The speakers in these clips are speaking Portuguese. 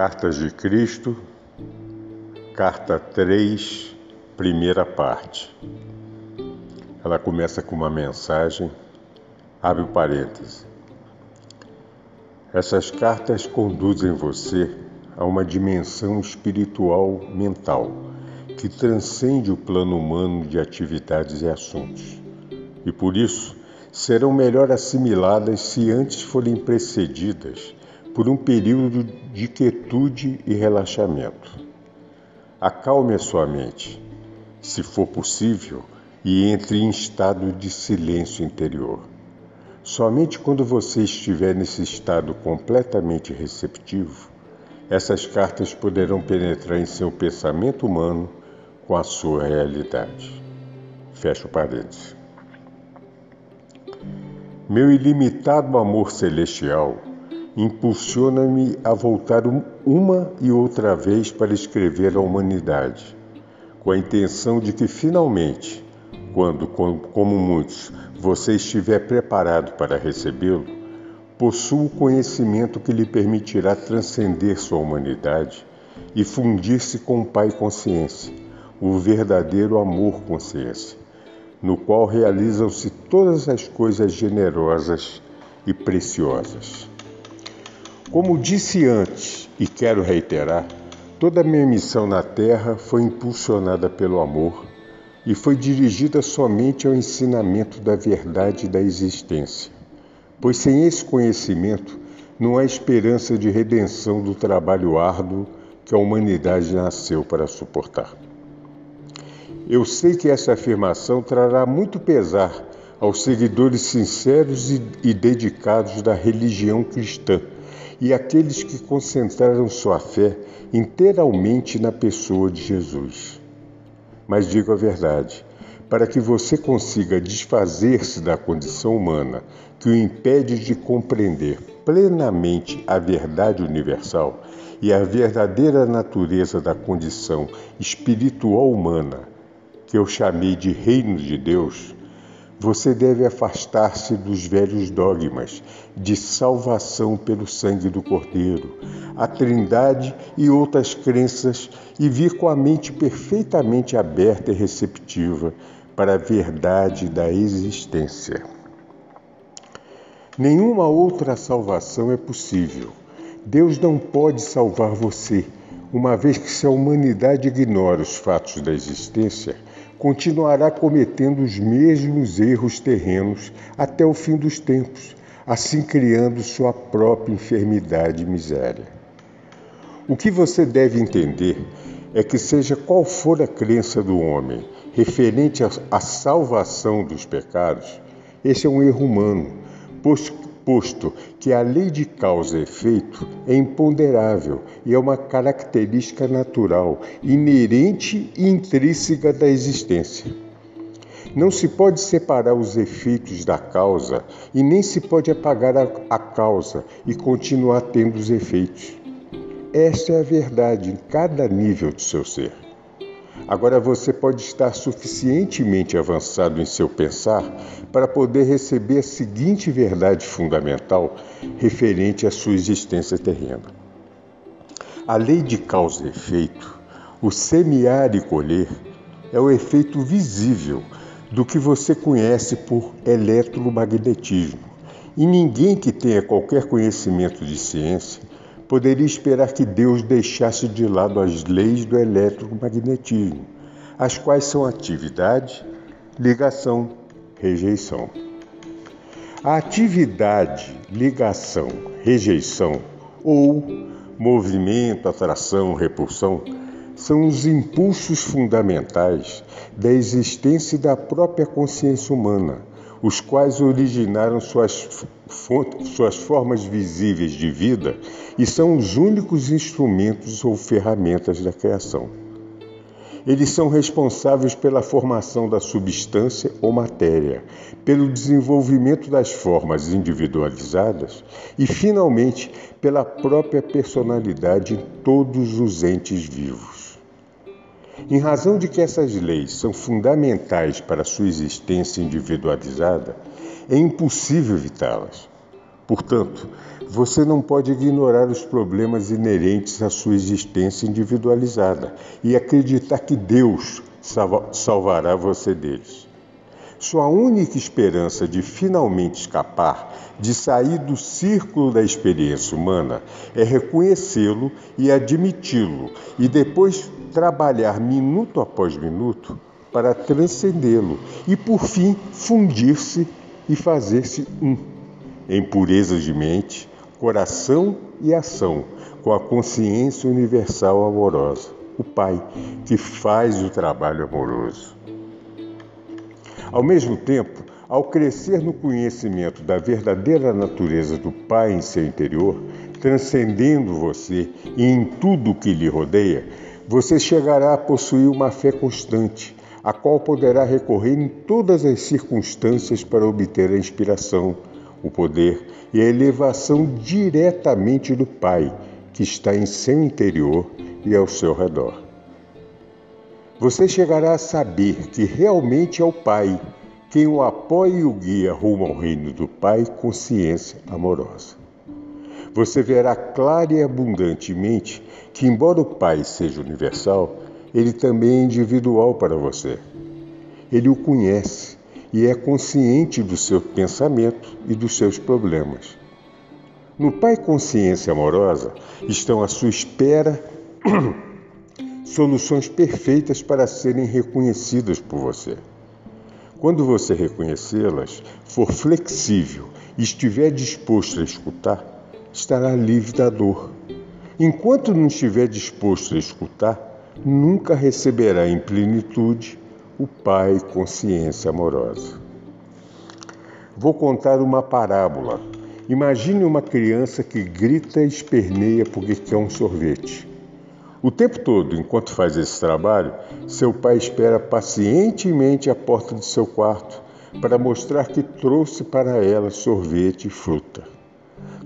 Cartas de Cristo, carta 3, primeira parte. Ela começa com uma mensagem, abre o parêntese. Essas cartas conduzem você a uma dimensão espiritual mental que transcende o plano humano de atividades e assuntos. E por isso serão melhor assimiladas se antes forem precedidas por um período de quietude e relaxamento. Acalme a sua mente, se for possível, e entre em estado de silêncio interior. Somente quando você estiver nesse estado completamente receptivo, essas cartas poderão penetrar em seu pensamento humano com a sua realidade. Fecha o parênteses. Meu ilimitado amor celestial impulsiona-me a voltar uma e outra vez para escrever à humanidade, com a intenção de que finalmente, quando, como muitos, você estiver preparado para recebê-lo, possua o conhecimento que lhe permitirá transcender sua humanidade e fundir-se com o Pai Consciência, o verdadeiro amor consciência, no qual realizam-se todas as coisas generosas e preciosas. Como disse antes e quero reiterar, toda a minha missão na Terra foi impulsionada pelo amor e foi dirigida somente ao ensinamento da verdade da existência. Pois sem esse conhecimento não há esperança de redenção do trabalho árduo que a humanidade nasceu para suportar. Eu sei que essa afirmação trará muito pesar aos seguidores sinceros e dedicados da religião cristã e aqueles que concentraram sua fé inteiramente na pessoa de Jesus. Mas digo a verdade, para que você consiga desfazer-se da condição humana que o impede de compreender plenamente a verdade universal e a verdadeira natureza da condição espiritual humana, que eu chamei de reino de Deus, você deve afastar-se dos velhos dogmas de salvação pelo sangue do Cordeiro, a Trindade e outras crenças e vir com a mente perfeitamente aberta e receptiva para a verdade da existência. Nenhuma outra salvação é possível. Deus não pode salvar você, uma vez que se a humanidade ignora os fatos da existência, continuará cometendo os mesmos erros terrenos até o fim dos tempos, assim criando sua própria enfermidade e miséria. O que você deve entender é que, seja qual for a crença do homem referente à salvação dos pecados, esse é um erro humano, pois posto que a lei de causa e efeito é imponderável e é uma característica natural, inerente e intrínseca da existência. Não se pode separar os efeitos da causa e nem se pode apagar a, causa e continuar tendo os efeitos. Esta é a verdade em cada nível do seu ser. Agora você pode estar suficientemente avançado em seu pensar para poder receber a seguinte verdade fundamental referente à sua existência terrena. A lei de causa e efeito, o semear e colher, é o efeito visível do que você conhece por eletromagnetismo. E ninguém que tenha qualquer conhecimento de ciência poderia esperar que Deus deixasse de lado as leis do eletromagnetismo, as quais são atividade, ligação, rejeição. A atividade, ligação, rejeição ou movimento, atração, repulsão são os impulsos fundamentais da existência da própria consciência humana, os quais originaram suas, suas formas visíveis de vida e são os únicos instrumentos ou ferramentas da criação. Eles são responsáveis pela formação da substância ou matéria, pelo desenvolvimento das formas individualizadas e, finalmente, pela própria personalidade em todos os entes vivos. Em razão de que essas leis são fundamentais para a sua existência individualizada, é impossível evitá-las. Portanto, você não pode ignorar os problemas inerentes à sua existência individualizada e acreditar que Deus salvará você deles. Sua única esperança de finalmente escapar, de sair do círculo da experiência humana, é reconhecê-lo e admiti-lo, e depois trabalhar minuto após minuto para transcendê-lo e, por fim, fundir-se e fazer-se um, em pureza de mente, coração e ação, com a consciência universal amorosa, o Pai, que faz o trabalho amoroso. Ao mesmo tempo, ao crescer no conhecimento da verdadeira natureza do Pai em seu interior, transcendendo você e em tudo o que lhe rodeia, você chegará a possuir uma fé constante, a qual poderá recorrer em todas as circunstâncias para obter a inspiração, o poder e a elevação diretamente do Pai, que está em seu interior e ao seu redor. Você chegará a saber que realmente é o Pai quem o apoia e o guia rumo ao reino do Pai com ciência amorosa. Você verá clara e abundantemente que, embora o Pai seja universal, ele também é individual para você. Ele o conhece e é consciente do seu pensamento e dos seus problemas. No Pai Consciência Amorosa estão à sua espera soluções perfeitas para serem reconhecidas por você. Quando você reconhecê-las, for flexível e estiver disposto a escutar, estará livre da dor. Enquanto não estiver disposto a escutar, nunca receberá em plenitude o Pai consciência amorosa. Vou contar uma parábola. Imagine uma criança que grita e esperneia porque quer um sorvete. O tempo todo, enquanto faz esse trabalho, seu pai espera pacientemente à porta de seu quarto para mostrar que trouxe para ela sorvete e fruta.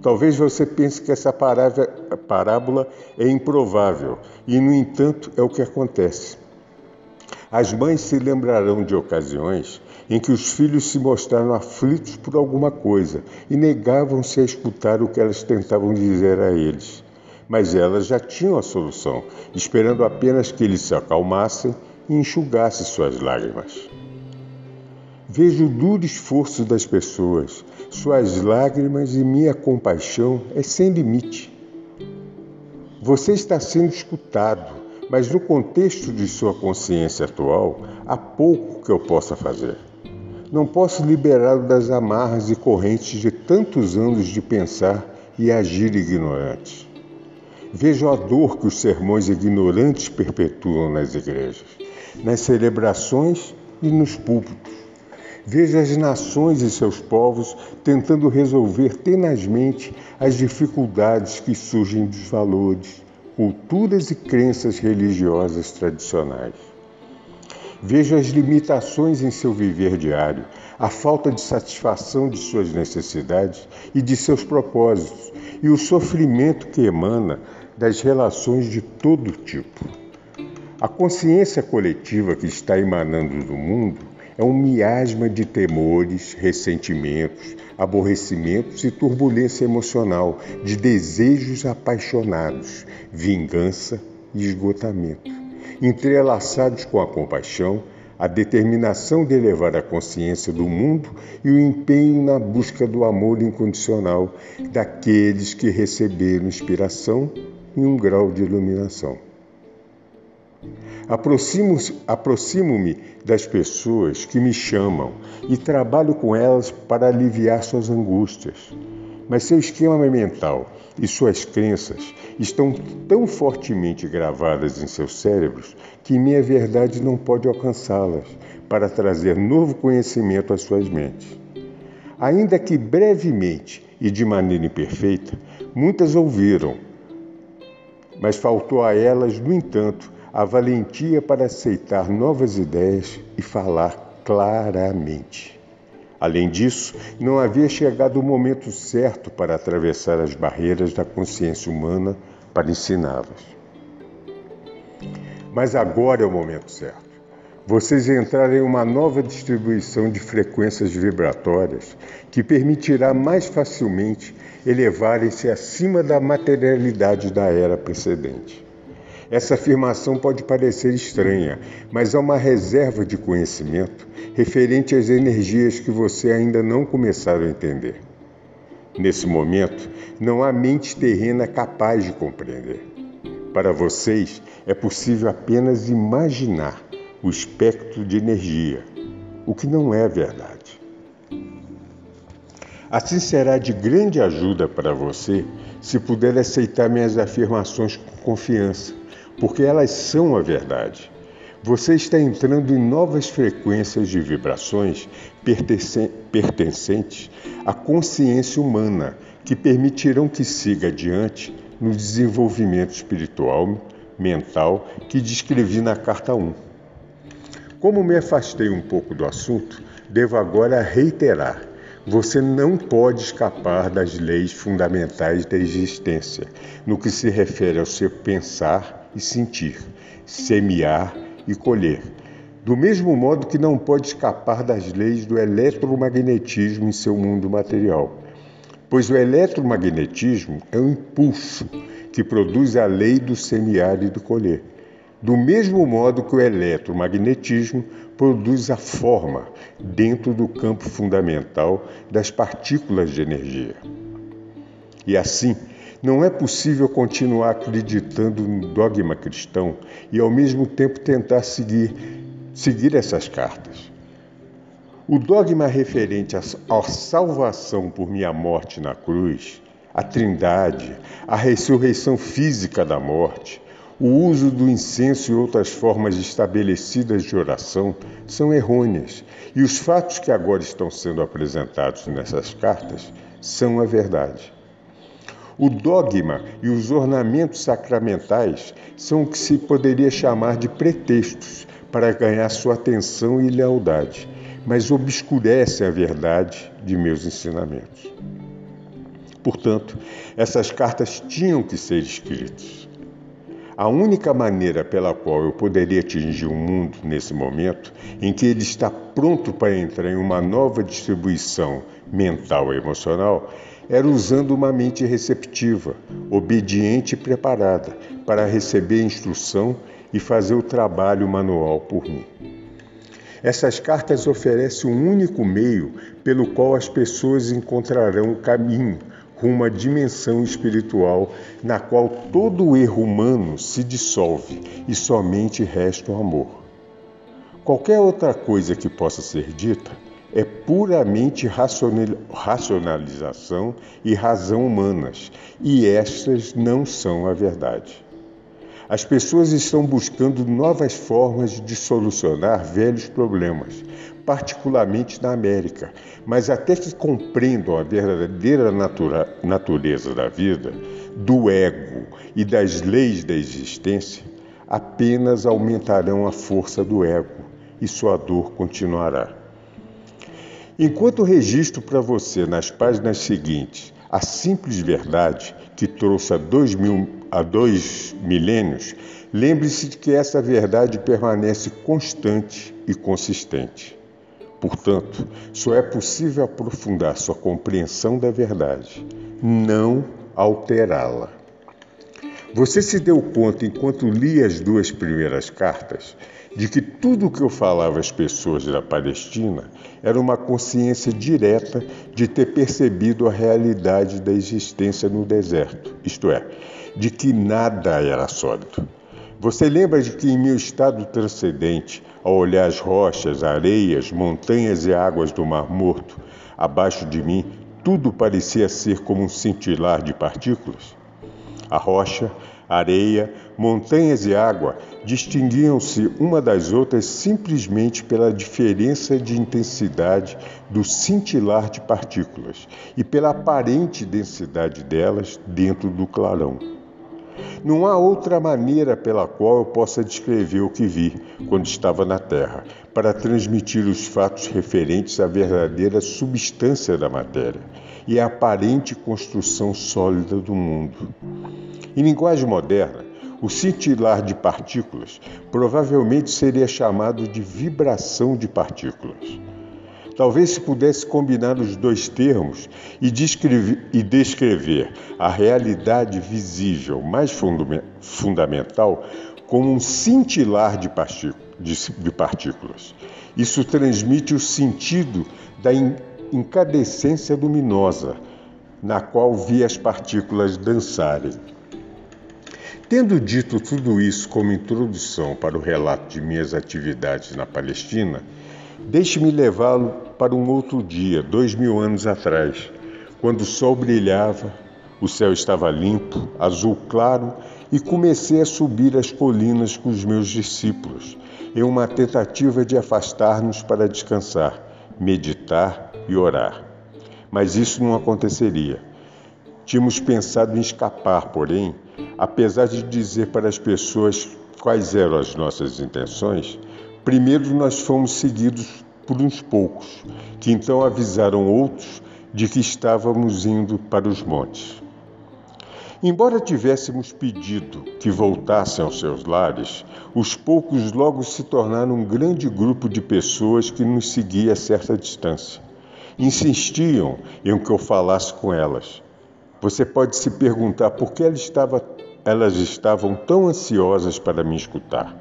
Talvez você pense que essa parábola é improvável, e no entanto é o que acontece. As mães se lembrarão de ocasiões em que os filhos se mostraram aflitos por alguma coisa e negavam-se a escutar o que elas tentavam dizer a eles. Mas elas já tinham a solução, esperando apenas que eles se acalmassem e enxugassem suas lágrimas. Vejo o duro esforço das pessoas, suas lágrimas e minha compaixão é sem limite. Você está sendo escutado mas no contexto de sua consciência atual, há pouco que eu possa fazer. Não posso liberá-lo das amarras e correntes de tantos anos de pensar e agir ignorante. Vejo a dor que os sermões ignorantes perpetuam nas igrejas, nas celebrações e nos púlpitos. Vejo as nações e seus povos tentando resolver tenazmente as dificuldades que surgem dos valores, culturas e crenças religiosas tradicionais. Vejo as limitações em seu viver diário, a falta de satisfação de suas necessidades e de seus propósitos, e o sofrimento que emana das relações de todo tipo. A consciência coletiva que está emanando do mundo é um miasma de temores, ressentimentos, aborrecimentos e turbulência emocional, de desejos apaixonados, vingança e esgotamento, entrelaçados com a compaixão, a determinação de elevar a consciência do mundo e o empenho na busca do amor incondicional daqueles que receberam inspiração e um grau de iluminação. Aproximo-me das pessoas que me chamam e trabalho com elas para aliviar suas angústias. Mas seu esquema mental e suas crenças estão tão fortemente gravadas em seus cérebros que minha verdade não pode alcançá-las para trazer novo conhecimento às suas mentes. Ainda que brevemente e de maneira imperfeita, muitas ouviram, mas faltou a elas, no entanto, a valentia para aceitar novas ideias e falar claramente. Além disso, não havia chegado o momento certo para atravessar as barreiras da consciência humana para ensiná-las. Mas agora é o momento certo. Vocês entrarem em uma nova distribuição de frequências vibratórias que permitirá mais facilmente elevarem-se acima da materialidade da era precedente. Essa afirmação pode parecer estranha, mas há uma reserva de conhecimento referente às energias que você ainda não começaram a entender. Nesse momento, não há mente terrena capaz de compreender. Para vocês, é possível apenas imaginar o espectro de energia, o que não é verdade. Assim será de grande ajuda para você se puder aceitar minhas afirmações com confiança, porque elas são a verdade. Você está entrando em novas frequências de vibrações pertencentes à consciência humana que permitirão que siga adiante no desenvolvimento espiritual, mental que descrevi na carta 1. Como me afastei um pouco do assunto, devo agora reiterar: você não pode escapar das leis fundamentais da existência, no que se refere ao seu pensar e sentir, semear e colher. Do mesmo modo que não pode escapar das leis do eletromagnetismo em seu mundo material, pois o eletromagnetismo é um impulso que produz a lei do semear e do colher. Do mesmo modo que o eletromagnetismo produz a forma dentro do campo fundamental das partículas de energia. E assim, não é possível continuar acreditando no dogma cristão e ao mesmo tempo tentar seguir, seguir essas cartas. O dogma referente à salvação por minha morte na cruz, a trindade, a ressurreição física da morte, o uso do incenso e outras formas estabelecidas de oração são errôneas, e os fatos que agora estão sendo apresentados nessas cartas são a verdade. O dogma e os ornamentos sacramentais são o que se poderia chamar de pretextos para ganhar sua atenção e lealdade mas obscurece a verdade de meus ensinamentos. Portanto, essas cartas tinham que ser escritas. A única maneira pela qual eu poderia atingir o mundo nesse momento, em que ele está pronto para entrar em uma nova distribuição mental e emocional, era usando uma mente receptiva, obediente e preparada para receber instrução e fazer o trabalho manual por mim. Essas cartas oferecem um único meio pelo qual as pessoas encontrarão o caminho rumo à dimensão espiritual na qual todo erro humano se dissolve e somente resta o amor. Qualquer outra coisa que possa ser dita é puramente racionalização e razão humanas, e estas não são a verdade. As pessoas estão buscando novas formas de solucionar velhos problemas, particularmente na América, mas até que compreendam a verdadeira natura, natureza da vida, do ego e das leis da existência, apenas aumentarão a força do ego e sua dor continuará. Enquanto registro para você nas páginas seguintes a simples verdade que trouxe a dois mil há dois milênios, lembre-se de que essa verdade permanece constante e consistente. Portanto, só é possível aprofundar sua compreensão da verdade, não alterá-la. Você se deu conta, enquanto lia as duas primeiras cartas, de que tudo o que eu falava às pessoas da Palestina era uma consciência direta de ter percebido a realidade da existência no deserto, isto é, de que nada era sólido. Você lembra de que em meu estado transcendente, ao olhar as rochas, areias, montanhas e águas do Mar Morto, abaixo de mim, tudo parecia ser como um cintilar de partículas? A rocha, areia, montanhas e água distinguiam-se uma das outras simplesmente pela diferença de intensidade do cintilar de partículas e pela aparente densidade delas dentro do clarão. Não há outra maneira pela qual eu possa descrever o que vi quando estava na Terra, para transmitir os fatos referentes à verdadeira substância da matéria e à aparente construção sólida do mundo. Em linguagem moderna, o cintilar de partículas provavelmente seria chamado de vibração de partículas. Talvez se pudesse combinar os dois termos e descrever, e descrever a realidade visível mais fundamental como um cintilar de, de partículas. Isso transmite o sentido da incandescência luminosa, na qual vi as partículas dançarem. Tendo dito tudo isso como introdução para o relato de minhas atividades na Palestina, Deixe-me levá-lo para um outro dia, dois mil anos atrás, quando o sol brilhava, o céu estava limpo, azul claro, e comecei a subir as colinas com os meus discípulos, em uma tentativa de afastar-nos para descansar, meditar e orar. Mas isso não aconteceria. Tínhamos pensado em escapar, porém, apesar de dizer para as pessoas quais eram as nossas intenções, Primeiro nós fomos seguidos por uns poucos, que então avisaram outros de que estávamos indo para os montes. Embora tivéssemos pedido que voltassem aos seus lares, os poucos logo se tornaram um grande grupo de pessoas que nos seguia a certa distância. Insistiam em que eu falasse com elas. Você pode se perguntar por que elas estavam tão ansiosas para me escutar.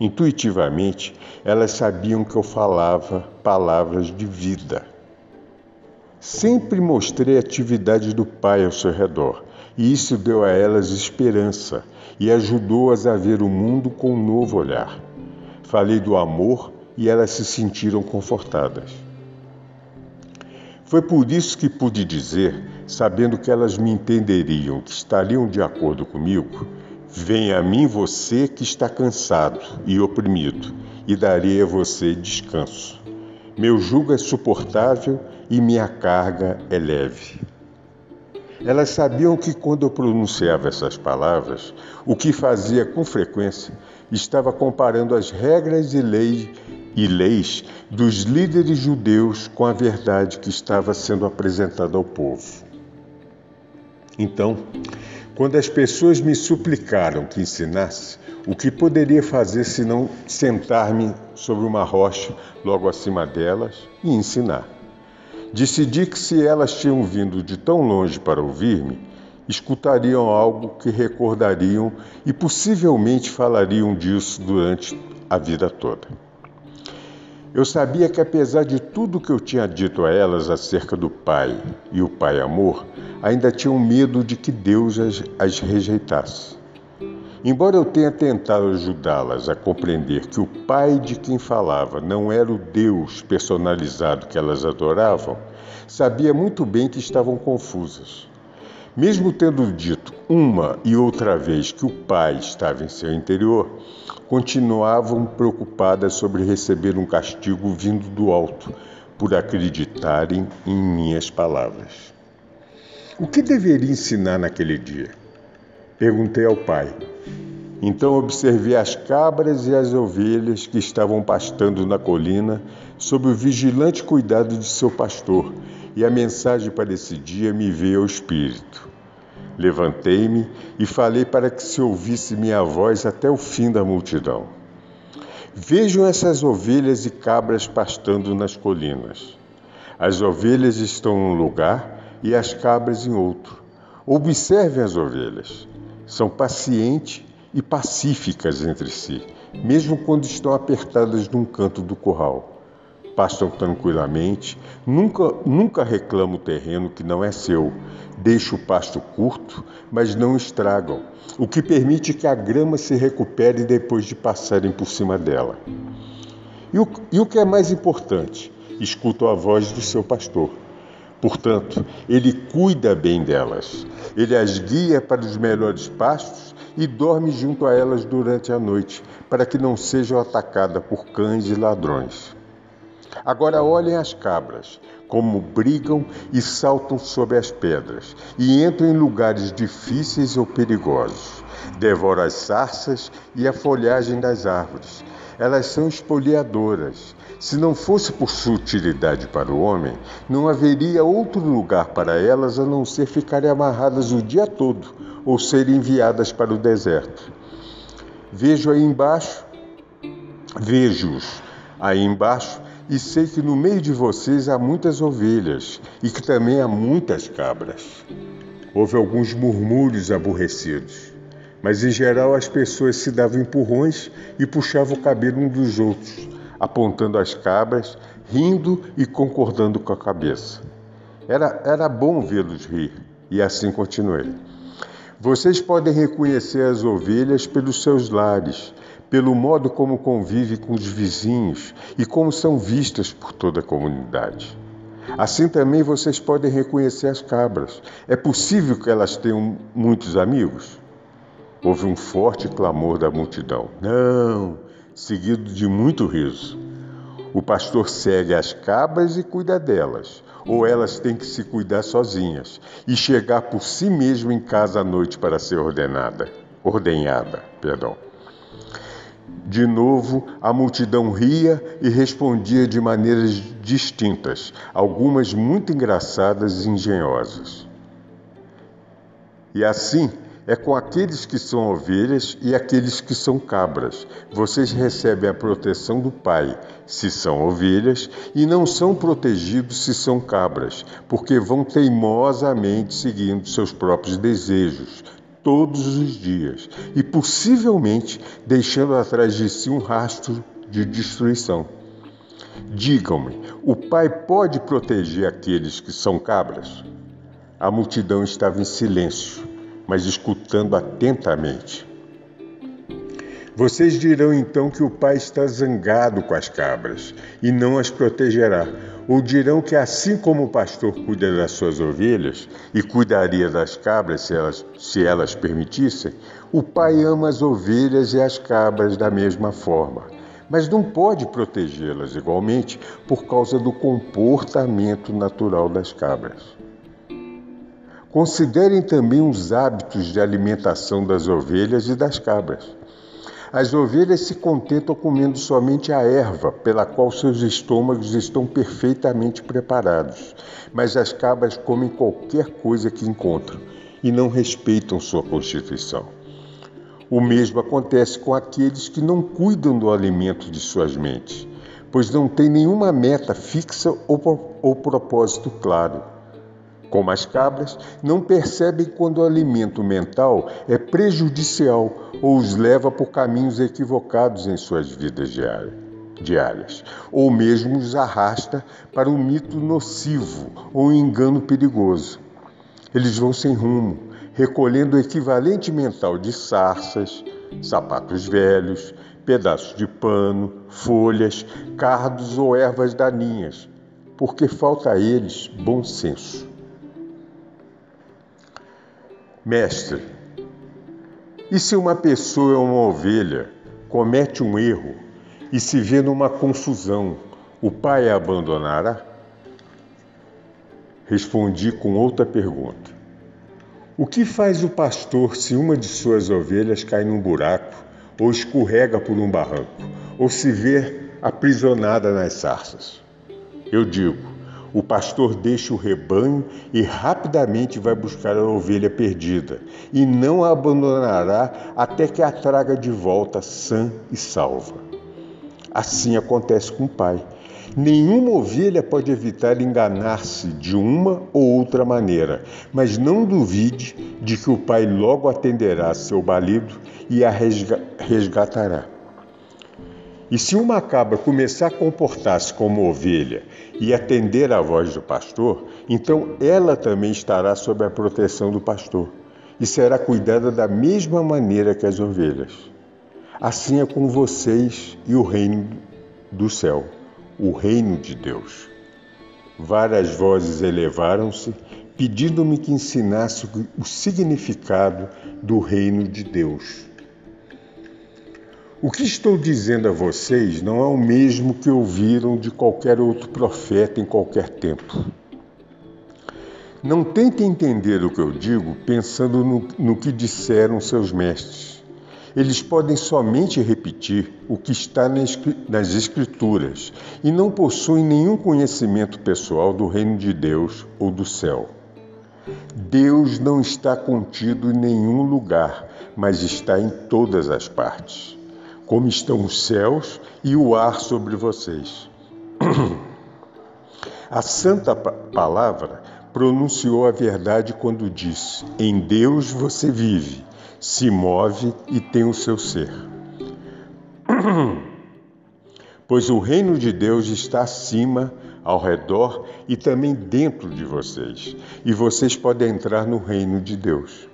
Intuitivamente, elas sabiam que eu falava palavras de vida. Sempre mostrei a atividade do Pai ao seu redor, e isso deu a elas esperança e ajudou-as a ver o mundo com um novo olhar. Falei do amor e elas se sentiram confortadas. Foi por isso que pude dizer, sabendo que elas me entenderiam, que estariam de acordo comigo, Venha a mim você que está cansado e oprimido, e darei a você descanso. Meu jugo é suportável e minha carga é leve. Elas sabiam que quando eu pronunciava essas palavras, o que fazia com frequência estava comparando as regras e leis e leis dos líderes judeus com a verdade que estava sendo apresentada ao povo. Então, quando as pessoas me suplicaram que ensinasse, o que poderia fazer se não sentar-me sobre uma rocha logo acima delas e ensinar? Decidi que se elas tinham vindo de tão longe para ouvir-me, escutariam algo que recordariam e possivelmente falariam disso durante a vida toda. Eu sabia que, apesar de tudo que eu tinha dito a elas acerca do Pai e o Pai Amor, ainda tinham medo de que Deus as, as rejeitasse. Embora eu tenha tentado ajudá-las a compreender que o Pai de quem falava não era o Deus personalizado que elas adoravam, sabia muito bem que estavam confusas. Mesmo tendo dito uma e outra vez que o Pai estava em seu interior, continuavam preocupadas sobre receber um castigo vindo do alto por acreditarem em minhas palavras. O que deveria ensinar naquele dia? Perguntei ao pai. Então observei as cabras e as ovelhas que estavam pastando na colina sob o vigilante cuidado de seu pastor, e a mensagem para esse dia me veio ao espírito. Levantei-me e falei para que se ouvisse minha voz até o fim da multidão. Vejam essas ovelhas e cabras pastando nas colinas. As ovelhas estão num lugar e as cabras em outro. Observem as ovelhas. São pacientes e pacíficas entre si, mesmo quando estão apertadas num canto do curral pastam tranquilamente, nunca, nunca reclamam o terreno que não é seu, deixam o pasto curto, mas não estragam, o que permite que a grama se recupere depois de passarem por cima dela. E o, e o que é mais importante, escutam a voz do seu pastor. Portanto, ele cuida bem delas. Ele as guia para os melhores pastos e dorme junto a elas durante a noite, para que não sejam atacadas por cães e ladrões. Agora olhem as cabras, como brigam e saltam sobre as pedras, e entram em lugares difíceis ou perigosos. Devoram as sarças e a folhagem das árvores. Elas são espoliadoras. Se não fosse por sua utilidade para o homem, não haveria outro lugar para elas a não ser ficarem amarradas o dia todo ou serem enviadas para o deserto. Vejo aí embaixo, vejo-os aí embaixo e sei que no meio de vocês há muitas ovelhas e que também há muitas cabras. Houve alguns murmúrios aborrecidos, mas em geral as pessoas se davam empurrões e puxavam o cabelo um dos outros, apontando as cabras, rindo e concordando com a cabeça. Era, era bom vê-los rir, e assim continuei. Vocês podem reconhecer as ovelhas pelos seus lares, pelo modo como convive com os vizinhos e como são vistas por toda a comunidade. Assim também vocês podem reconhecer as cabras. É possível que elas tenham muitos amigos? Houve um forte clamor da multidão. Não, seguido de muito riso. O pastor segue as cabras e cuida delas, ou elas têm que se cuidar sozinhas e chegar por si mesmo em casa à noite para ser ordenada, ordenhada, perdão. De novo, a multidão ria e respondia de maneiras distintas, algumas muito engraçadas e engenhosas. E assim é com aqueles que são ovelhas e aqueles que são cabras. Vocês recebem a proteção do Pai, se são ovelhas, e não são protegidos se são cabras, porque vão teimosamente seguindo seus próprios desejos, todos os dias e possivelmente deixando atrás de si um rastro de destruição. Digam-me, o Pai pode proteger aqueles que são cabras? A multidão estava em silêncio, mas escutando atentamente. Vocês dirão então que o Pai está zangado com as cabras e não as protegerá, ou dirão que assim como o pastor cuida das suas ovelhas e cuidaria das cabras se elas, se elas permitissem, o Pai ama as ovelhas e as cabras da mesma forma, mas não pode protegê-las igualmente por causa do comportamento natural das cabras. Considerem também os hábitos de alimentação das ovelhas e das cabras. As ovelhas se contentam comendo somente a erva, pela qual seus estômagos estão perfeitamente preparados. Mas as cabras comem qualquer coisa que encontram e não respeitam sua constituição. O mesmo acontece com aqueles que não cuidam do alimento de suas mentes, pois não têm nenhuma meta fixa ou, propósito claro como as cabras, não percebem quando o alimento mental é prejudicial ou os leva por caminhos equivocados em suas vidas diárias, ou mesmo os arrasta para um mito nocivo ou um engano perigoso. Eles vão sem rumo, recolhendo o equivalente mental de sarças, sapatos velhos, pedaços de pano, folhas, cardos ou ervas daninhas, porque falta a eles bom senso. Mestre, e se uma pessoa é uma ovelha, comete um erro e se vê numa confusão, o pai a abandonará? Respondi com outra pergunta. O que faz o pastor se uma de suas ovelhas cai num buraco, ou escorrega por um barranco, ou se vê aprisionada nas sarças? Eu digo: o pastor deixa o rebanho e rapidamente vai buscar a ovelha perdida, e não a abandonará até que a traga de volta sã e salva. Assim acontece com o pai. Nenhuma ovelha pode evitar enganar-se de uma ou outra maneira, mas não duvide de que o pai logo atenderá seu balido e a resgatará. E se uma cabra começar a comportar-se como ovelha e atender à voz do pastor, então ela também estará sob a proteção do pastor e será cuidada da mesma maneira que as ovelhas. Assim é com vocês e o reino do céu, o reino de Deus. Várias vozes elevaram-se, pedindo-me que ensinasse o significado do reino de Deus. O que estou dizendo a vocês não é o mesmo que ouviram de qualquer outro profeta em qualquer tempo. Não tentem entender o que eu digo pensando no, no que disseram seus mestres. Eles podem somente repetir o que está nas Escrituras e não possuem nenhum conhecimento pessoal do reino de Deus ou do céu. Deus não está contido em nenhum lugar, mas está em todas as partes, como estão os céus e o ar sobre vocês. A santa palavra pronunciou a verdade quando disse: Em Deus você vive, se move e tem o seu ser. pois o reino de Deus está acima, ao redor e também dentro de vocês, e vocês podem entrar no reino de Deus.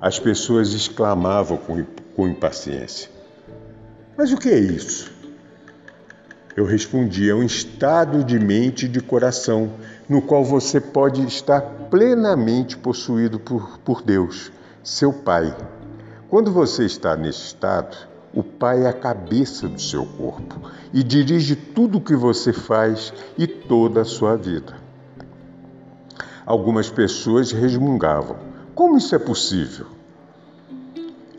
As pessoas exclamavam com, impaciência: Mas o que é isso? Eu respondi: É um estado de mente e de coração no qual você pode estar plenamente possuído por, por Deus, seu Pai. Quando você está nesse estado, o Pai é a cabeça do seu corpo e dirige tudo o que você faz e toda a sua vida. Algumas pessoas resmungavam: como isso é possível?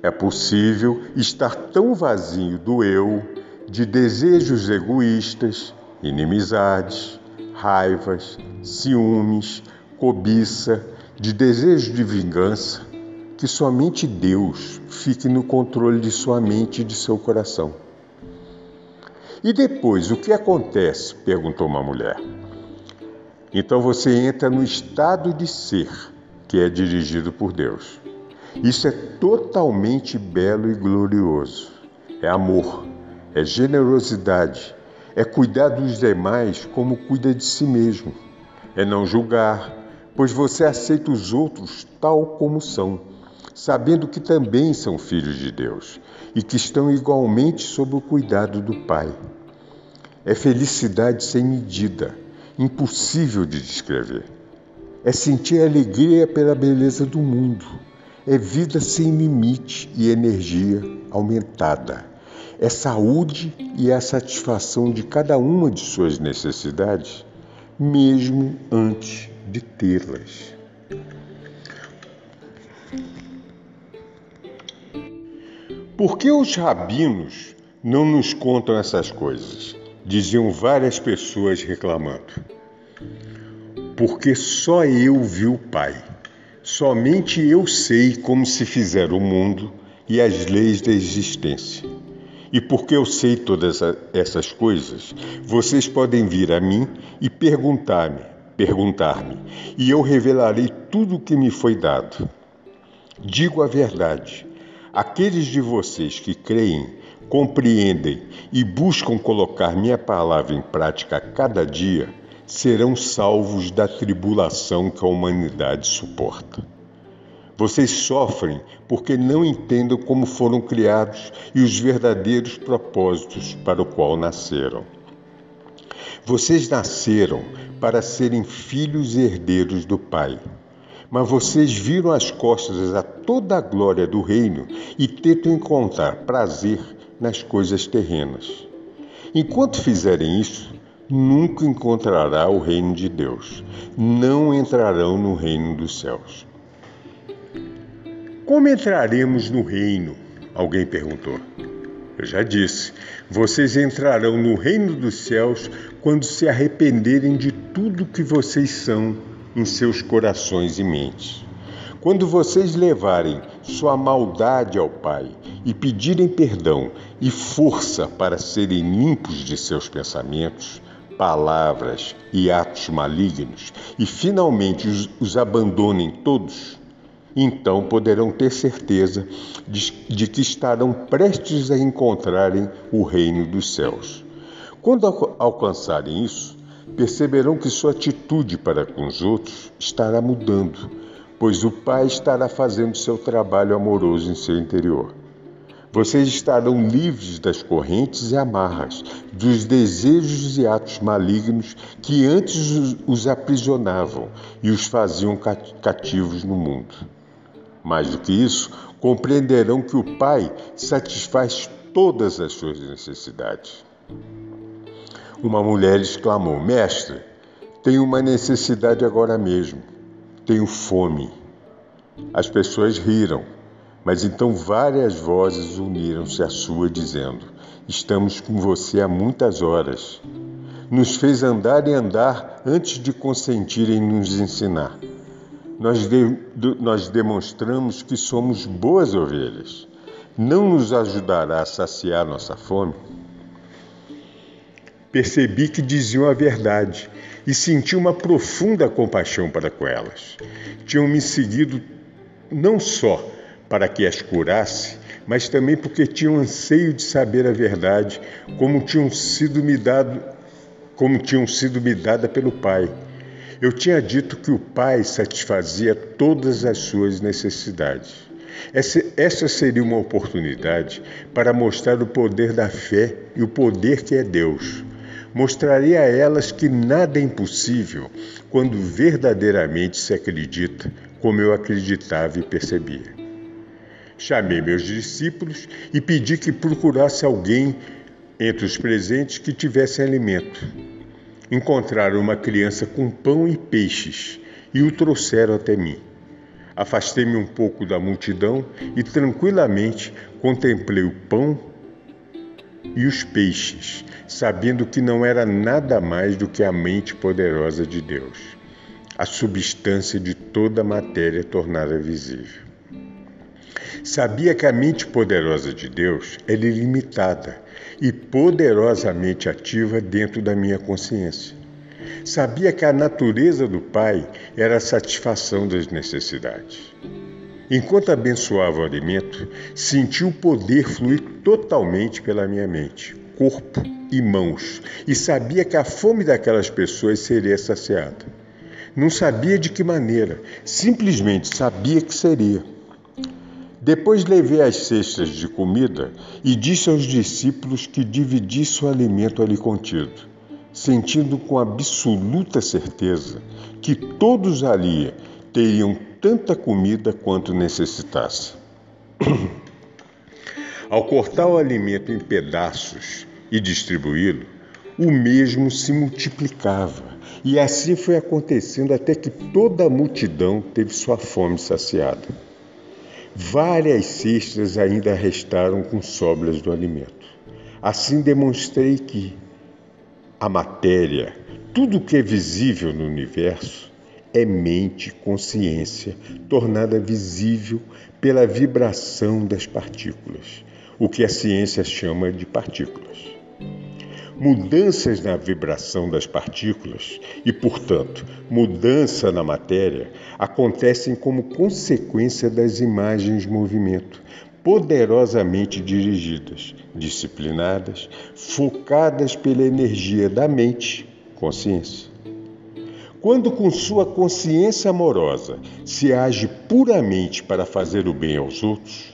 É possível estar tão vazio do eu, de desejos egoístas, inimizades, raivas, ciúmes, cobiça, de desejo de vingança, que somente Deus fique no controle de sua mente e de seu coração. E depois, o que acontece? perguntou uma mulher. Então você entra no estado de ser, que é dirigido por Deus. Isso é totalmente belo e glorioso. É amor, é generosidade, é cuidar dos demais como cuida de si mesmo. É não julgar, pois você aceita os outros tal como são, sabendo que também são filhos de Deus e que estão igualmente sob o cuidado do Pai. É felicidade sem medida, impossível de descrever. É sentir alegria pela beleza do mundo. É vida sem limite e energia aumentada é saúde e é a satisfação de cada uma de suas necessidades, mesmo antes de tê-las. Por que os rabinos não nos contam essas coisas? Diziam várias pessoas reclamando. Porque só eu vi o Pai. Somente eu sei como se fizer o mundo e as leis da existência. E porque eu sei todas essas coisas, vocês podem vir a mim e perguntar-me, perguntar-me, e eu revelarei tudo o que me foi dado. Digo a verdade: aqueles de vocês que creem, compreendem e buscam colocar minha palavra em prática a cada dia, serão salvos da tribulação que a humanidade suporta. Vocês sofrem porque não entendem como foram criados e os verdadeiros propósitos para o qual nasceram. Vocês nasceram para serem filhos e herdeiros do Pai. Mas vocês viram as costas a toda a glória do reino e tentam encontrar prazer nas coisas terrenas. Enquanto fizerem isso, nunca encontrará o reino de Deus. Não entrarão no reino dos céus. Como entraremos no reino? Alguém perguntou. Eu já disse: vocês entrarão no reino dos céus quando se arrependerem de tudo que vocês são em seus corações e mentes. Quando vocês levarem sua maldade ao Pai e pedirem perdão e força para serem limpos de seus pensamentos, palavras e atos malignos e finalmente os, os abandonem todos, então poderão ter certeza de, de que estarão prestes a encontrarem o reino dos céus. Quando alcançarem isso, perceberão que sua atitude para com os outros estará mudando, pois o Pai estará fazendo seu trabalho amoroso em seu interior. Vocês estarão livres das correntes e amarras, dos desejos e atos malignos que antes os aprisionavam e os faziam cativos no mundo. Mais do que isso, compreenderão que o Pai satisfaz todas as suas necessidades. Uma mulher exclamou: Mestre, tenho uma necessidade agora mesmo. Tenho fome. As pessoas riram, mas então várias vozes uniram-se à sua, dizendo: Estamos com você há muitas horas. Nos fez andar e andar antes de consentir em nos ensinar. Nós, de, nós demonstramos que somos boas ovelhas. Não nos ajudará a saciar nossa fome? Percebi que diziam a verdade e senti uma profunda compaixão para com elas. Tinham me seguido não só para que as curasse, mas também porque tinham anseio de saber a verdade, como tinham sido me dado, como tinham sido me dada pelo Pai. Eu tinha dito que o Pai satisfazia todas as suas necessidades. Essa, essa seria uma oportunidade para mostrar o poder da fé e o poder que é Deus. Mostraria a elas que nada é impossível quando verdadeiramente se acredita, como eu acreditava e percebia. Chamei meus discípulos e pedi que procurasse alguém entre os presentes que tivesse alimento. Encontraram uma criança com pão e peixes e o trouxeram até mim. Afastei-me um pouco da multidão e tranquilamente contemplei o pão e os peixes, sabendo que não era nada mais do que a mente poderosa de Deus, a substância de toda a matéria tornada visível. Sabia que a mente poderosa de Deus é ilimitada e poderosamente ativa dentro da minha consciência. Sabia que a natureza do Pai era a satisfação das necessidades. Enquanto abençoava o alimento, senti o poder fluir totalmente pela minha mente, corpo e mãos, e sabia que a fome daquelas pessoas seria saciada. Não sabia de que maneira, simplesmente sabia que seria. Depois levei as cestas de comida e disse aos discípulos que dividissem o alimento ali contido, sentindo com absoluta certeza que todos ali teriam tanta comida quanto necessitasse. Ao cortar o alimento em pedaços e distribuí-lo, o mesmo se multiplicava, e assim foi acontecendo até que toda a multidão teve sua fome saciada. Várias cestas ainda restaram com sobras do alimento. Assim demonstrei que a matéria, tudo que é visível no universo, é mente, consciência, tornada visível pela vibração das partículas, o que a ciência chama de partículas. Mudanças na vibração das partículas e, portanto, mudança na matéria acontecem como consequência das imagens movimento, poderosamente dirigidas, disciplinadas, focadas pela energia da mente, consciência. Quando com sua consciência amorosa se age puramente para fazer o bem aos outros,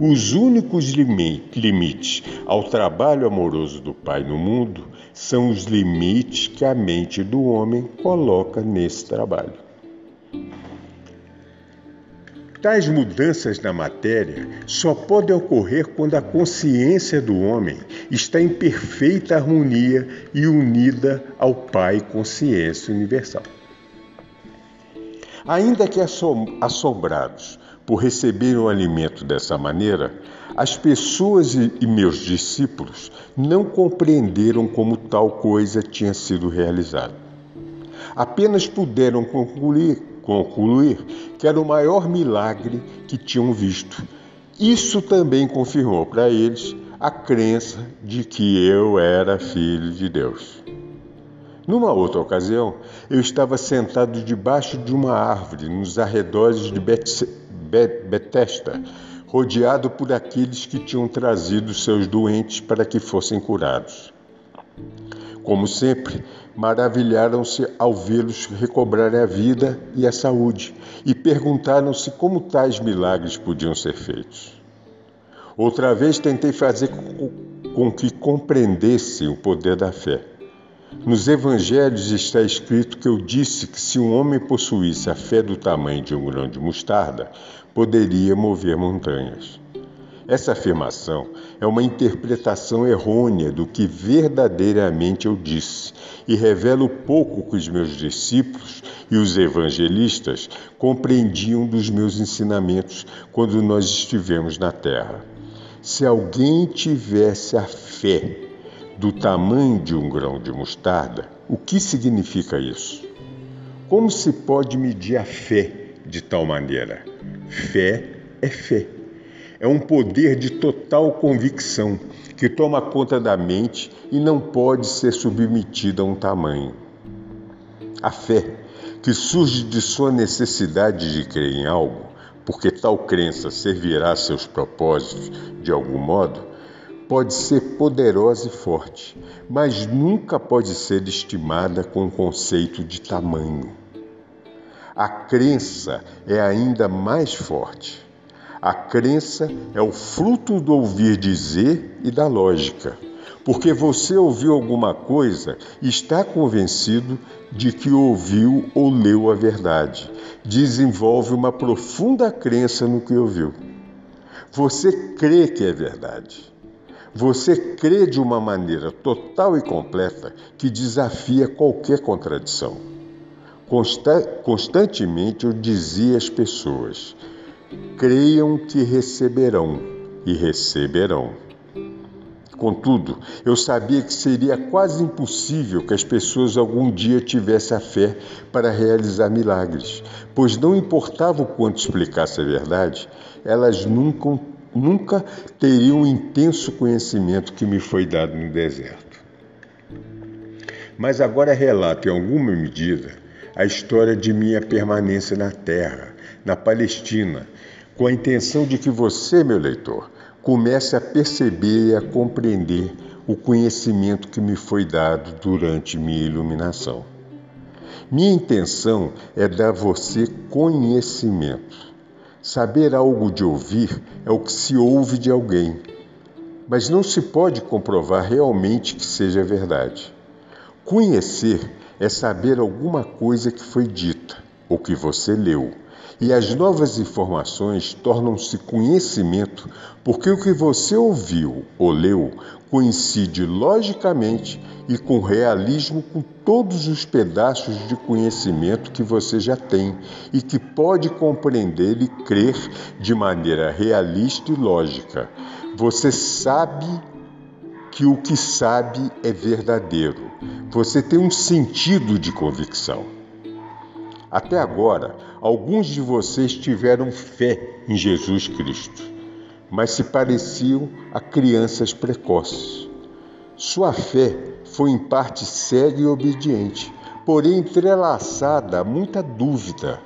os únicos limites ao trabalho amoroso do Pai no mundo são os limites que a mente do homem coloca nesse trabalho. Tais mudanças na matéria só podem ocorrer quando a consciência do homem está em perfeita harmonia e unida ao Pai Consciência Universal. Ainda que assombrados por receberem o alimento dessa maneira, as pessoas e meus discípulos não compreenderam como tal coisa tinha sido realizada. Apenas puderam concluir, concluir que era o maior milagre que tinham visto. Isso também confirmou para eles a crença de que eu era filho de Deus. Numa outra ocasião, eu estava sentado debaixo de uma árvore nos arredores de Betesda, rodeado por aqueles que tinham trazido seus doentes para que fossem curados. Como sempre, maravilharam-se ao vê-los recobrarem a vida e a saúde e perguntaram-se como tais milagres podiam ser feitos. Outra vez tentei fazer com que compreendessem o poder da fé. Nos evangelhos está escrito que eu disse que se um homem possuísse a fé do tamanho de um grão de mostarda, poderia mover montanhas. Essa afirmação é uma interpretação errônea do que verdadeiramente eu disse e revela o pouco que os meus discípulos e os evangelistas compreendiam dos meus ensinamentos quando nós estivemos na terra. Se alguém tivesse a fé do tamanho de um grão de mostarda, o que significa isso? Como se pode medir a fé de tal maneira? Fé é fé. É um poder de total convicção que toma conta da mente e não pode ser submetida a um tamanho. A fé, que surge de sua necessidade de crer em algo, porque tal crença servirá a seus propósitos de algum modo, pode ser poderosa e forte, mas nunca pode ser estimada com o conceito de tamanho. A crença é ainda mais forte. A crença é o fruto do ouvir dizer e da lógica. Porque você ouviu alguma coisa e está convencido de que ouviu ou leu a verdade. Desenvolve uma profunda crença no que ouviu. Você crê que é verdade. Você crê de uma maneira total e completa que desafia qualquer contradição. Consta constantemente eu dizia às pessoas: creiam que receberão e receberão. Contudo, eu sabia que seria quase impossível que as pessoas algum dia tivessem a fé para realizar milagres, pois não importava o quanto explicasse a verdade, elas nunca, nunca teriam o intenso conhecimento que me foi dado no deserto. Mas agora relato em alguma medida a história de minha permanência na Terra, na Palestina, com a intenção de que você, meu leitor, comece a perceber e a compreender o conhecimento que me foi dado durante minha iluminação. Minha intenção é dar você conhecimento. Saber algo de ouvir é o que se ouve de alguém, mas não se pode comprovar realmente que seja verdade. Conhecer é saber alguma coisa que foi dita ou que você leu e as novas informações tornam-se conhecimento porque o que você ouviu ou leu coincide logicamente e com realismo com todos os pedaços de conhecimento que você já tem e que pode compreender e crer de maneira realista e lógica. Você sabe que o que sabe é verdadeiro. Você tem um sentido de convicção. Até agora, alguns de vocês tiveram fé em Jesus Cristo, mas se pareciam a crianças precoces. Sua fé foi em parte cega e obediente, porém entrelaçada a muita dúvida.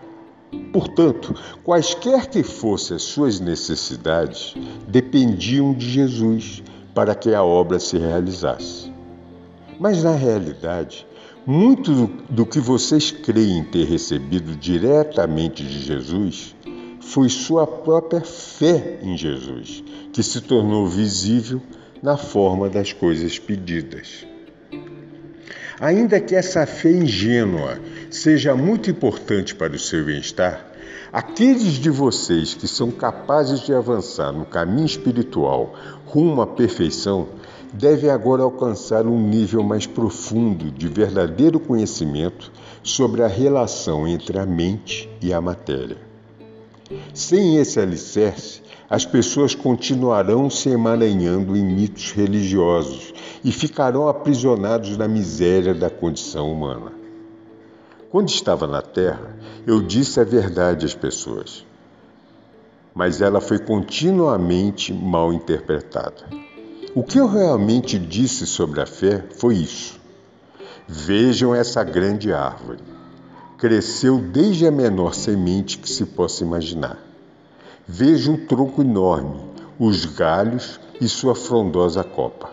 Portanto, quaisquer que fossem as suas necessidades, dependiam de Jesus para que a obra se realizasse. Mas na realidade, muito do, que vocês creem ter recebido diretamente de Jesus foi sua própria fé em Jesus, que se tornou visível na forma das coisas pedidas. Ainda que essa fé ingênua seja muito importante para o seu bem-estar, aqueles de vocês que são capazes de avançar no caminho espiritual rumo à perfeição deve agora alcançar um nível mais profundo de verdadeiro conhecimento sobre a relação entre a mente e a matéria. Sem esse alicerce, as pessoas continuarão se emaranhando em mitos religiosos e ficarão aprisionados na miséria da condição humana. Quando estava na Terra, eu disse a verdade às pessoas, mas ela foi continuamente mal interpretada. O que eu realmente disse sobre a fé foi isso. Vejam essa grande árvore. Cresceu desde a menor semente que se possa imaginar. Veja o tronco enorme, os galhos e sua frondosa copa.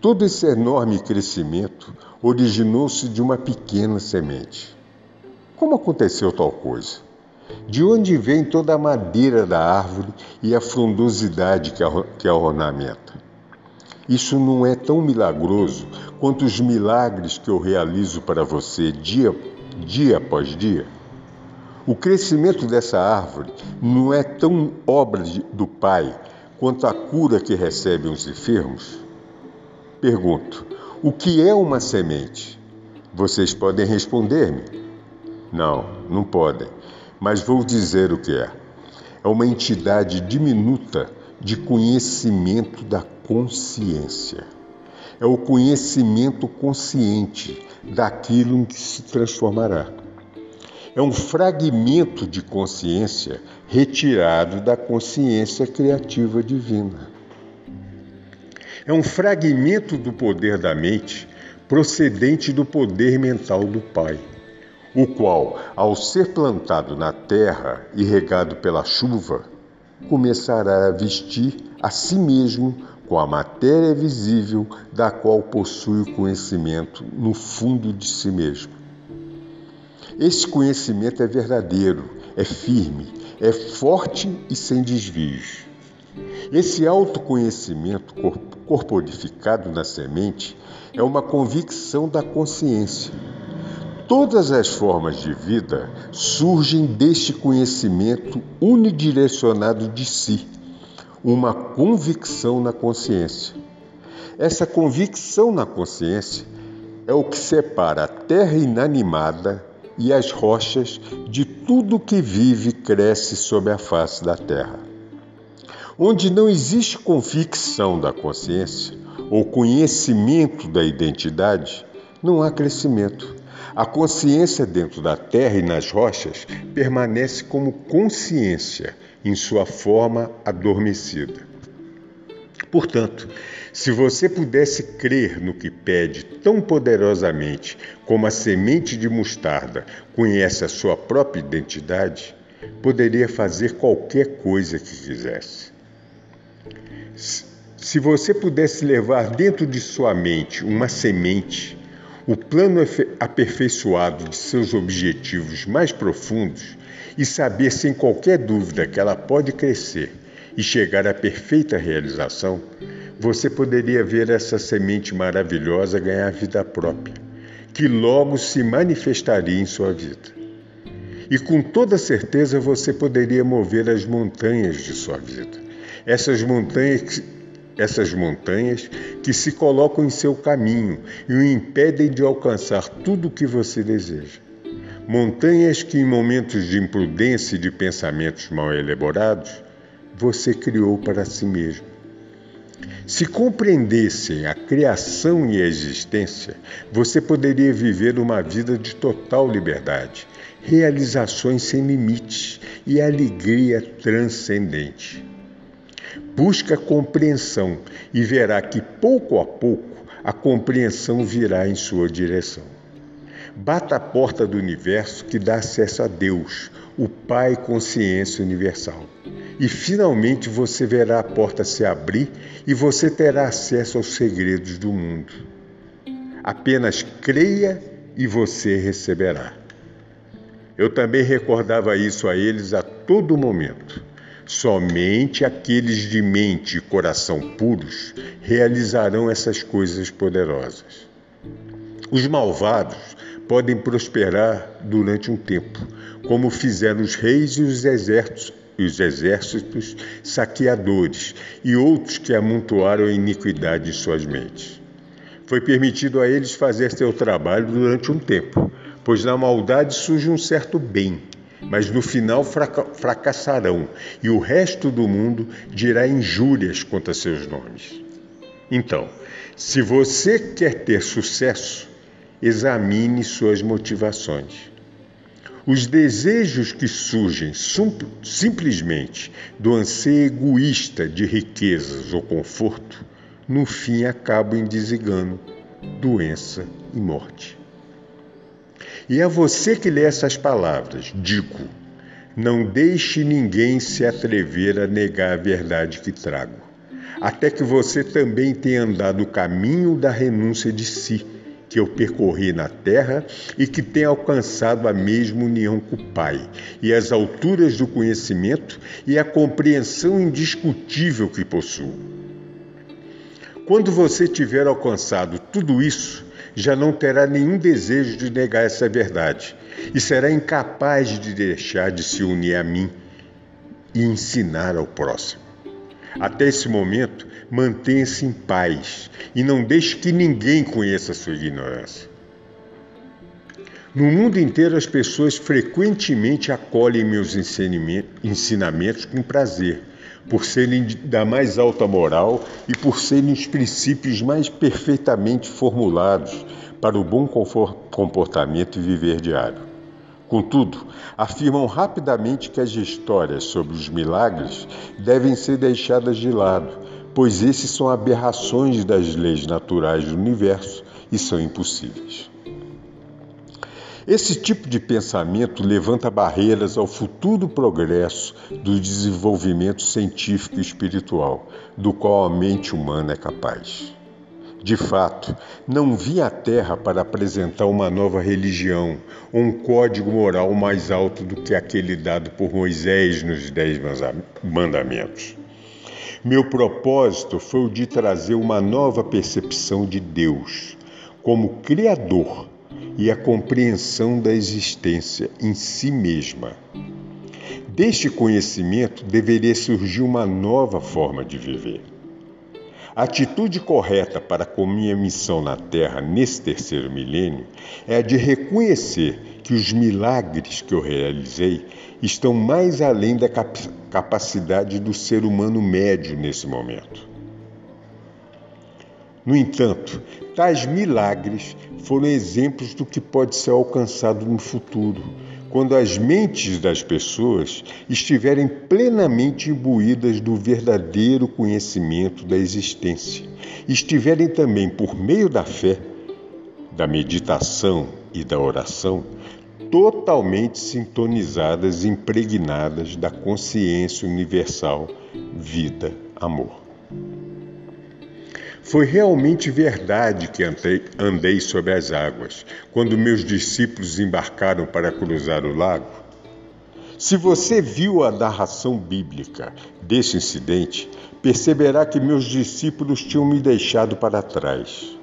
Todo esse enorme crescimento originou-se de uma pequena semente. Como aconteceu tal coisa? De onde vem toda a madeira da árvore e a frondosidade que a, ornamenta? Isso não é tão milagroso quanto os milagres que eu realizo para você dia, dia após dia? O crescimento dessa árvore não é tão obra do Pai quanto a cura que recebem os enfermos? Pergunto: o que é uma semente? Vocês podem responder-me? Não, não podem mas vou dizer o que é. É uma entidade diminuta de conhecimento da consciência. É o conhecimento consciente daquilo em que se transformará. É um fragmento de consciência retirado da consciência criativa divina. É um fragmento do poder da mente procedente do poder mental do Pai o qual, ao ser plantado na terra e regado pela chuva, começará a vestir a si mesmo com a matéria visível da qual possui o conhecimento no fundo de si mesmo. Esse conhecimento é verdadeiro, é firme, é forte e sem desvios. Esse autoconhecimento corporificado na semente é uma convicção da consciência Todas as formas de vida surgem deste conhecimento unidirecionado de si, uma convicção na consciência. Essa convicção na consciência é o que separa a terra inanimada e as rochas de tudo que vive e cresce sobre a face da terra. Onde não existe convicção da consciência ou conhecimento da identidade, não há crescimento a consciência dentro da terra e nas rochas permanece como consciência em sua forma adormecida. Portanto, se você pudesse crer no que pede tão poderosamente como a semente de mostarda conhece a sua própria identidade, poderia fazer qualquer coisa que quisesse. Se você pudesse levar dentro de sua mente uma semente o plano aperfeiçoado de seus objetivos mais profundos e saber sem qualquer dúvida que ela pode crescer e chegar à perfeita realização, você poderia ver essa semente maravilhosa ganhar vida própria, que logo se manifestaria em sua vida. E com toda certeza você poderia mover as montanhas de sua vida. Essas montanhas essas montanhas que se colocam em seu caminho e o impedem de alcançar tudo o que você deseja. Montanhas que, em momentos de imprudência e de pensamentos mal elaborados, você criou para si mesmo. Se compreendessem a criação e a existência, você poderia viver uma vida de total liberdade, realizações sem limites e alegria transcendente. Busca compreensão e verá que pouco a pouco a compreensão virá em sua direção. Bata a porta do universo que dá acesso a Deus, o Pai Consciência Universal. E finalmente você verá a porta se abrir e você terá acesso aos segredos do mundo. Apenas creia e você receberá. Eu também recordava isso a eles a todo momento. Somente aqueles de mente e coração puros realizarão essas coisas poderosas. Os malvados podem prosperar durante um tempo, como fizeram os reis e os exércitos, os exércitos saqueadores e outros que amontoaram a iniquidade em suas mentes. Foi permitido a eles fazer seu trabalho durante um tempo, pois na maldade surge um certo bem mas no final fracassarão, e o resto do mundo dirá injúrias contra seus nomes. Então, se você quer ter sucesso, examine suas motivações. Os desejos que surgem simplesmente do anseio egoísta de riquezas ou conforto, no fim acabam em desengano, doença e morte. E a você que lê essas palavras, digo: não deixe ninguém se atrever a negar a verdade que trago, até que você também tenha andado o caminho da renúncia de si, que eu percorri na terra e que tenho alcançado a mesma união com o Pai, e as alturas do conhecimento e a compreensão indiscutível que possuo. Quando você tiver alcançado tudo isso, já não terá nenhum desejo de negar essa verdade e será incapaz de deixar de se unir a mim e ensinar ao próximo. Até esse momento, mantenha-se em paz e não deixe que ninguém conheça a sua ignorância. No mundo inteiro, as pessoas frequentemente acolhem meus ensinamentos com prazer, por serem da mais alta moral e por serem os princípios mais perfeitamente formulados para o bom comportamento e viver diário. Contudo, afirmam rapidamente que as histórias sobre os milagres devem ser deixadas de lado, pois esses são aberrações das leis naturais do universo e são impossíveis. Esse tipo de pensamento levanta barreiras ao futuro progresso do desenvolvimento científico e espiritual, do qual a mente humana é capaz. De fato, não vim à Terra para apresentar uma nova religião ou um código moral mais alto do que aquele dado por Moisés nos Dez Mandamentos. Meu propósito foi o de trazer uma nova percepção de Deus como Criador e a compreensão da existência em si mesma. Deste conhecimento deveria surgir uma nova forma de viver. A atitude correta para com minha missão na Terra nesse terceiro milênio é a de reconhecer que os milagres que eu realizei estão mais além da cap capacidade do ser humano médio nesse momento. No entanto, tais milagres foram exemplos do que pode ser alcançado no futuro quando as mentes das pessoas estiverem plenamente imbuídas do verdadeiro conhecimento da existência, estiverem também, por meio da fé, da meditação e da oração, totalmente sintonizadas e impregnadas da consciência universal, vida, amor. Foi realmente verdade que andei sobre as águas, quando meus discípulos embarcaram para cruzar o lago? Se você viu a narração bíblica desse incidente, perceberá que meus discípulos tinham me deixado para trás.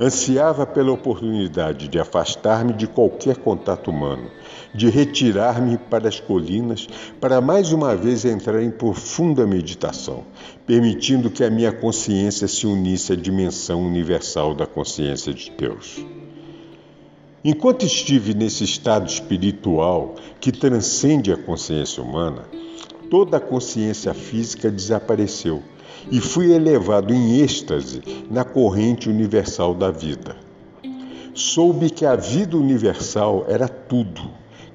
Ansiava pela oportunidade de afastar-me de qualquer contato humano, de retirar-me para as colinas, para mais uma vez entrar em profunda meditação, permitindo que a minha consciência se unisse à dimensão universal da consciência de Deus. Enquanto estive nesse estado espiritual que transcende a consciência humana, toda a consciência física desapareceu e fui elevado em êxtase na corrente universal da vida. Soube que a vida universal era tudo,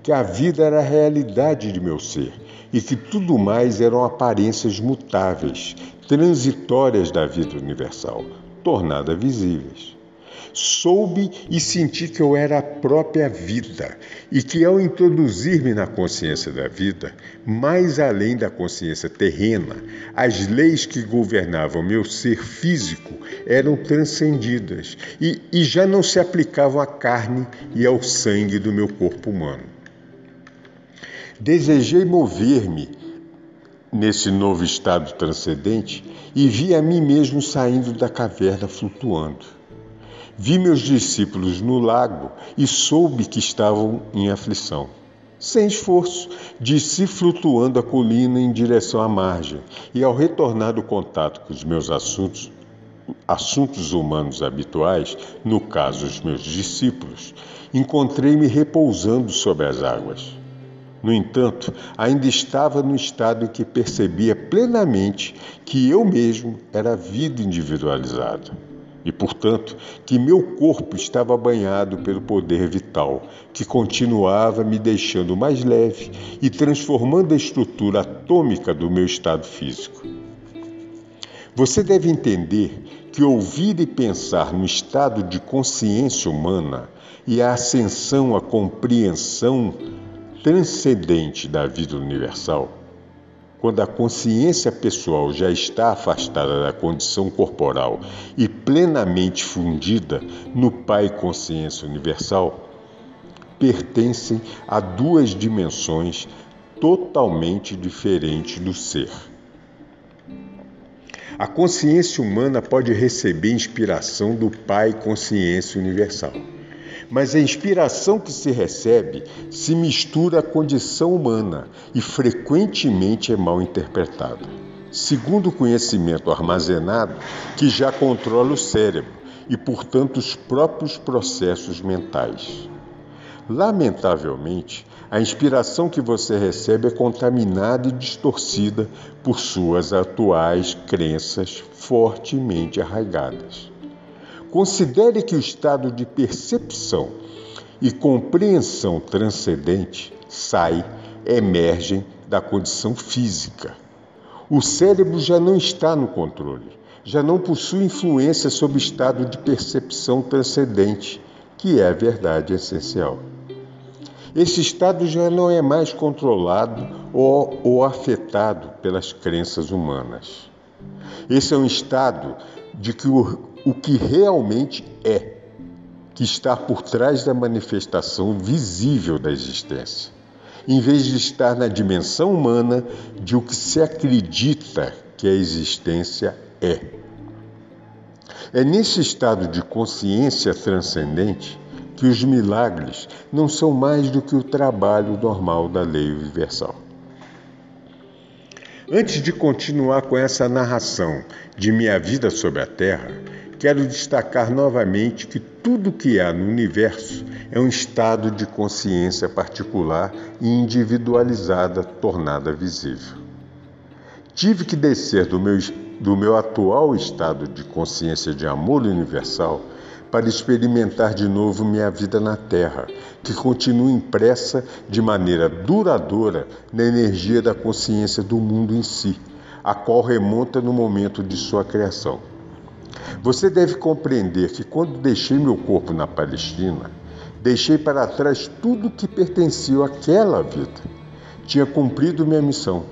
que a vida era a realidade de meu ser e que tudo mais eram aparências mutáveis, transitórias da vida universal, tornadas visíveis. Soube e senti que eu era a própria vida e que, ao introduzir-me na consciência da vida, mais além da consciência terrena, as leis que governavam meu ser físico eram transcendidas e, e já não se aplicavam à carne e ao sangue do meu corpo humano. Desejei mover-me nesse novo estado transcendente e vi a mim mesmo saindo da caverna flutuando. Vi meus discípulos no lago e soube que estavam em aflição. Sem esforço, desci flutuando a colina em direção à margem, e ao retornar do contato com os meus assuntos, assuntos humanos habituais, no caso os meus discípulos, encontrei-me repousando sobre as águas. No entanto, ainda estava no estado em que percebia plenamente que eu mesmo era vida individualizada e, portanto, que meu corpo estava banhado pelo poder vital, que continuava me deixando mais leve e transformando a estrutura atômica do meu estado físico. Você deve entender que ouvir e pensar no estado de consciência humana e a ascensão à compreensão transcendente da vida universal quando a consciência pessoal já está afastada da condição corporal e plenamente fundida no Pai Consciência Universal, pertencem a duas dimensões totalmente diferentes do ser. A consciência humana pode receber inspiração do Pai Consciência Universal. Mas a inspiração que se recebe se mistura à condição humana e frequentemente é mal interpretada, segundo o conhecimento armazenado que já controla o cérebro e, portanto, os próprios processos mentais. Lamentavelmente, a inspiração que você recebe é contaminada e distorcida por suas atuais crenças fortemente arraigadas. Considere que o estado de percepção e compreensão transcendente sai, emergem da condição física. O cérebro já não está no controle, já não possui influência sobre o estado de percepção transcendente, que é a verdade essencial. Esse estado já não é mais controlado ou, ou afetado pelas crenças humanas. Esse é um estado de que o, o que realmente é, que está por trás da manifestação visível da existência, em vez de estar na dimensão humana de o que se acredita que a existência é. É nesse estado de consciência transcendente que os milagres não são mais do que o trabalho normal da lei universal. Antes de continuar com essa narração de minha vida sobre a Terra, quero destacar novamente que tudo que há no universo é um estado de consciência particular e individualizada tornada visível. Tive que descer do meu, do meu atual estado de consciência de amor universal para experimentar de novo minha vida na Terra, que continua impressa de maneira duradoura na energia da consciência do mundo em si, a qual remonta no momento de sua criação. Você deve compreender que quando deixei meu corpo na Palestina, deixei para trás tudo que pertencia àquela vida. Tinha cumprido minha missão.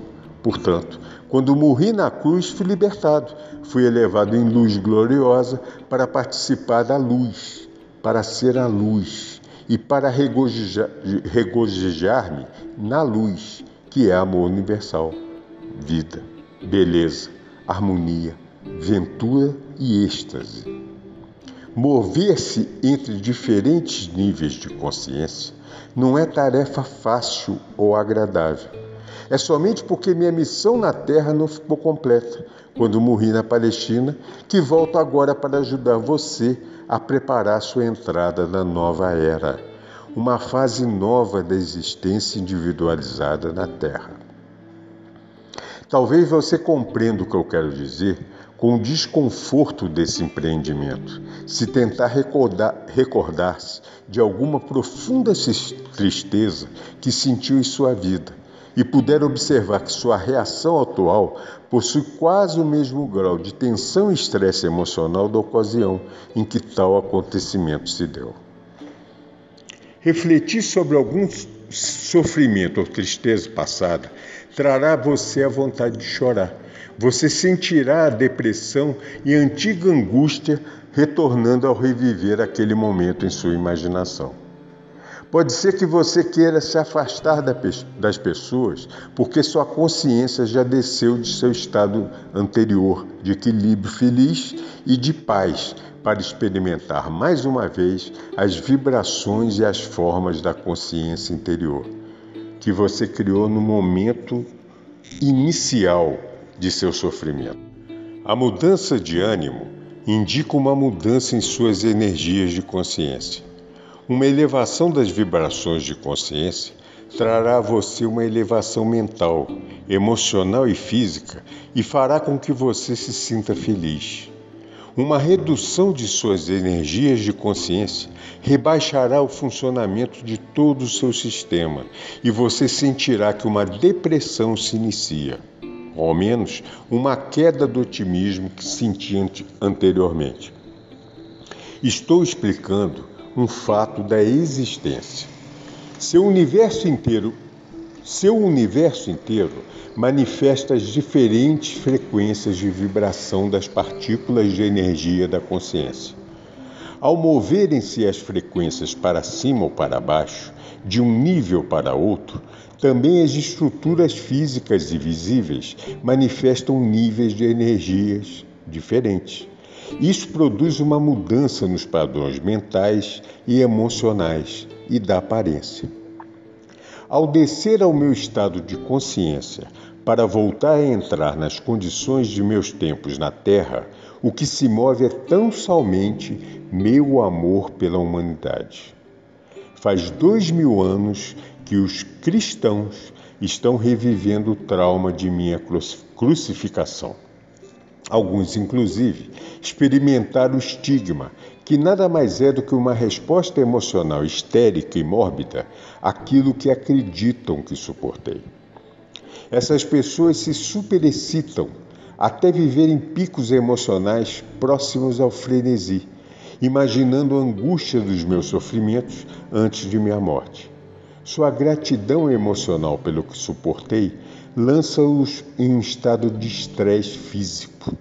Portanto, quando morri na cruz, fui libertado. Fui elevado em luz gloriosa para participar da luz, para ser a luz e para regozijar-me na luz, que é amor universal, vida, beleza, harmonia, ventura e êxtase. Mover-se entre diferentes níveis de consciência não é tarefa fácil ou agradável é somente porque minha missão na terra não ficou completa quando morri na Palestina que volto agora para ajudar você a preparar sua entrada na nova era, uma fase nova da existência individualizada na Terra. Talvez você compreenda o que eu quero dizer com o desconforto desse empreendimento, se tentar recordar-se recordar de alguma profunda tristeza que sentiu em sua vida e puder observar que sua reação atual possui quase o mesmo grau de tensão e estresse emocional da ocasião em que tal acontecimento se deu. Refletir sobre algum sofrimento ou tristeza passada trará você a vontade de chorar. Você sentirá a depressão e a antiga angústia retornando ao reviver aquele momento em sua imaginação. Pode ser que você queira se afastar das pessoas porque sua consciência já desceu de seu estado anterior de equilíbrio feliz e de paz para experimentar mais uma vez as vibrações e as formas da consciência interior que você criou no momento inicial de seu sofrimento. A mudança de ânimo indica uma mudança em suas energias de consciência. Uma elevação das vibrações de consciência trará a você uma elevação mental, emocional e física e fará com que você se sinta feliz. Uma redução de suas energias de consciência rebaixará o funcionamento de todo o seu sistema e você sentirá que uma depressão se inicia, ao menos uma queda do otimismo que sentia anteriormente. Estou explicando um fato da existência. Seu universo inteiro Seu universo inteiro manifesta as diferentes frequências de vibração das partículas de energia da consciência. Ao moverem-se as frequências para cima ou para baixo, de um nível para outro, também as estruturas físicas e visíveis manifestam níveis de energias diferentes. Isso produz uma mudança nos padrões mentais e emocionais e da aparência. Ao descer ao meu estado de consciência para voltar a entrar nas condições de meus tempos na Terra, o que se move é tão somente meu amor pela humanidade. Faz dois mil anos que os cristãos estão revivendo o trauma de minha crucificação. Alguns, inclusive, experimentaram o estigma, que nada mais é do que uma resposta emocional histérica e mórbida àquilo que acreditam que suportei. Essas pessoas se superexcitam até viverem picos emocionais próximos ao frenesi imaginando a angústia dos meus sofrimentos antes de minha morte. Sua gratidão emocional pelo que suportei lança-os em um estado de estresse físico.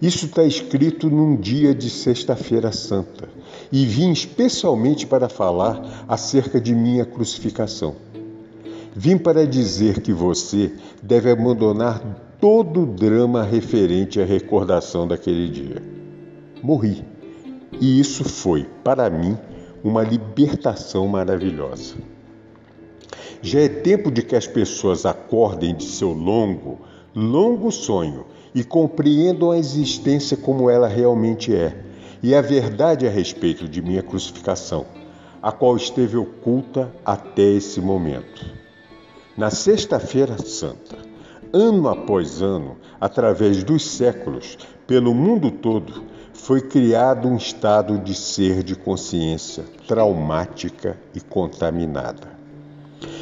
Isso está escrito num dia de Sexta-feira Santa e vim especialmente para falar acerca de minha crucificação. Vim para dizer que você deve abandonar todo o drama referente à recordação daquele dia. Morri e isso foi, para mim, uma libertação maravilhosa. Já é tempo de que as pessoas acordem de seu longo, longo sonho e compreendam a existência como ela realmente é e a verdade a respeito de minha crucificação, a qual esteve oculta até esse momento. Na Sexta-feira Santa, ano após ano, através dos séculos, pelo mundo todo, foi criado um estado de ser de consciência traumática e contaminada.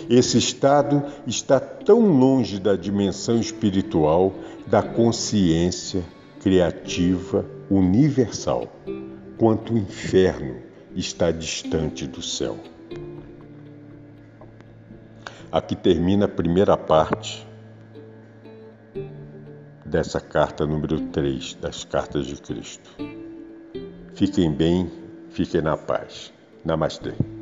Esse estado está tão longe da dimensão espiritual da consciência criativa universal quanto o inferno está distante do céu. Aqui termina a primeira parte dessa carta número 3 das Cartas de Cristo. Fiquem bem, fiquem na paz. Namastê.